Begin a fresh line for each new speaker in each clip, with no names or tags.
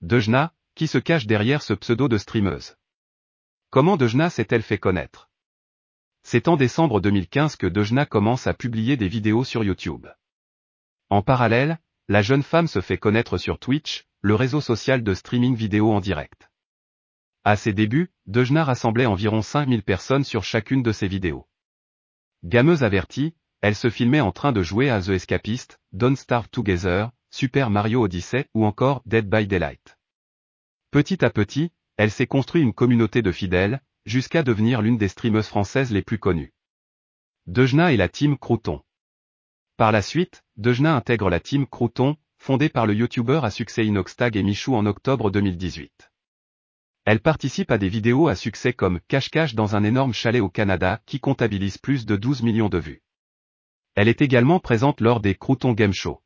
Dejna, qui se cache derrière ce pseudo de streameuse. Comment Dejna s'est-elle fait connaître? C'est en décembre 2015 que Dejna commence à publier des vidéos sur YouTube. En parallèle, la jeune femme se fait connaître sur Twitch, le réseau social de streaming vidéo en direct. À ses débuts, Dejna rassemblait environ 5000 personnes sur chacune de ses vidéos. Gameuse avertie, elle se filmait en train de jouer à The Escapist, Don't Starve Together, Super Mario Odyssey ou encore Dead by Daylight. Petit à petit, elle s'est construit une communauté de fidèles, jusqu'à devenir l'une des streameuses françaises les plus connues. Dejna et la team Crouton. Par la suite, Dejna intègre la team Crouton, fondée par le youtubeur à succès Inoxtag et Michou en octobre 2018. Elle participe à des vidéos à succès comme Cache-Cache dans un énorme chalet au Canada qui comptabilise plus de 12 millions de vues. Elle est également présente lors des Crouton Game Show.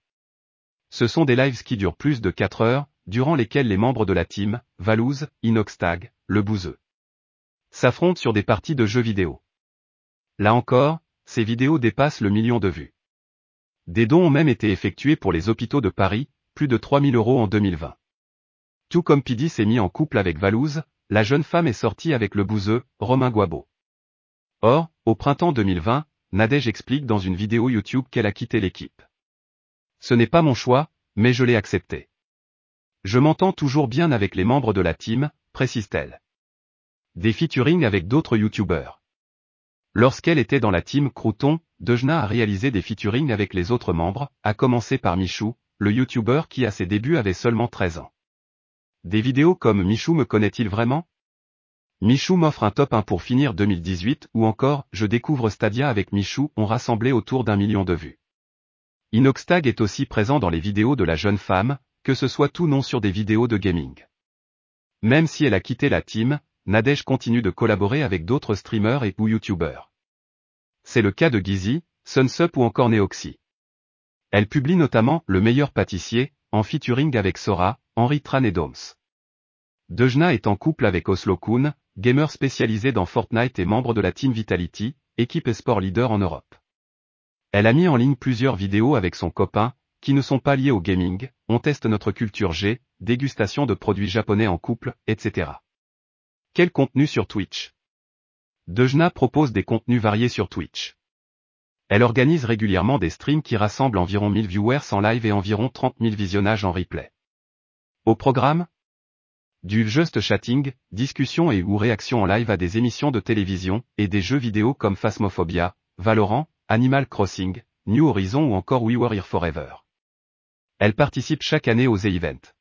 Ce sont des lives qui durent plus de 4 heures, durant lesquels les membres de la team, Valouz, Inoxtag, Le Bouzeux, s'affrontent sur des parties de jeux vidéo. Là encore, ces vidéos dépassent le million de vues. Des dons ont même été effectués pour les hôpitaux de Paris, plus de 3000 euros en 2020. Tout comme Pidi s'est mis en couple avec Valouz, la jeune femme est sortie avec le bouseux, Romain Guabo. Or, au printemps 2020, Nadège explique dans une vidéo YouTube qu'elle a quitté l'équipe. Ce n'est pas mon choix, mais je l'ai accepté. Je m'entends toujours bien avec les membres de la team, précise-t-elle. Des featuring avec d'autres YouTubeurs. Lorsqu'elle était dans la team Crouton, Dejna a réalisé des featuring avec les autres membres, à commencer par Michou, le YouTuber qui à ses débuts avait seulement 13 ans. Des vidéos comme Michou me connaît-il vraiment? Michou m'offre un top 1 pour finir 2018 ou encore Je découvre Stadia avec Michou ont rassemblé autour d'un million de vues. Inoxtag est aussi présent dans les vidéos de la jeune femme, que ce soit tout non sur des vidéos de gaming. Même si elle a quitté la team, Nadège continue de collaborer avec d'autres streamers et ou youtubeurs. C'est le cas de Gizzy, Sunsup ou encore Neoxy. Elle publie notamment Le meilleur pâtissier, en featuring avec Sora, Henri Tran et Doms. Dejna est en couple avec Oslo Kuhn, gamer spécialisé dans Fortnite et membre de la Team Vitality, équipe esport leader en Europe. Elle a mis en ligne plusieurs vidéos avec son copain, qui ne sont pas liés au gaming, on teste notre culture G, dégustation de produits japonais en couple, etc. Quel contenu sur Twitch? Dejna propose des contenus variés sur Twitch. Elle organise régulièrement des streams qui rassemblent environ 1000 viewers en live et environ 30 000 visionnages en replay. Au programme, du just chatting, discussion et ou réaction en live à des émissions de télévision, et des jeux vidéo comme Phasmophobia, Valorant, Animal Crossing, New Horizon ou encore We Were Forever. Elle participe chaque année aux e-events.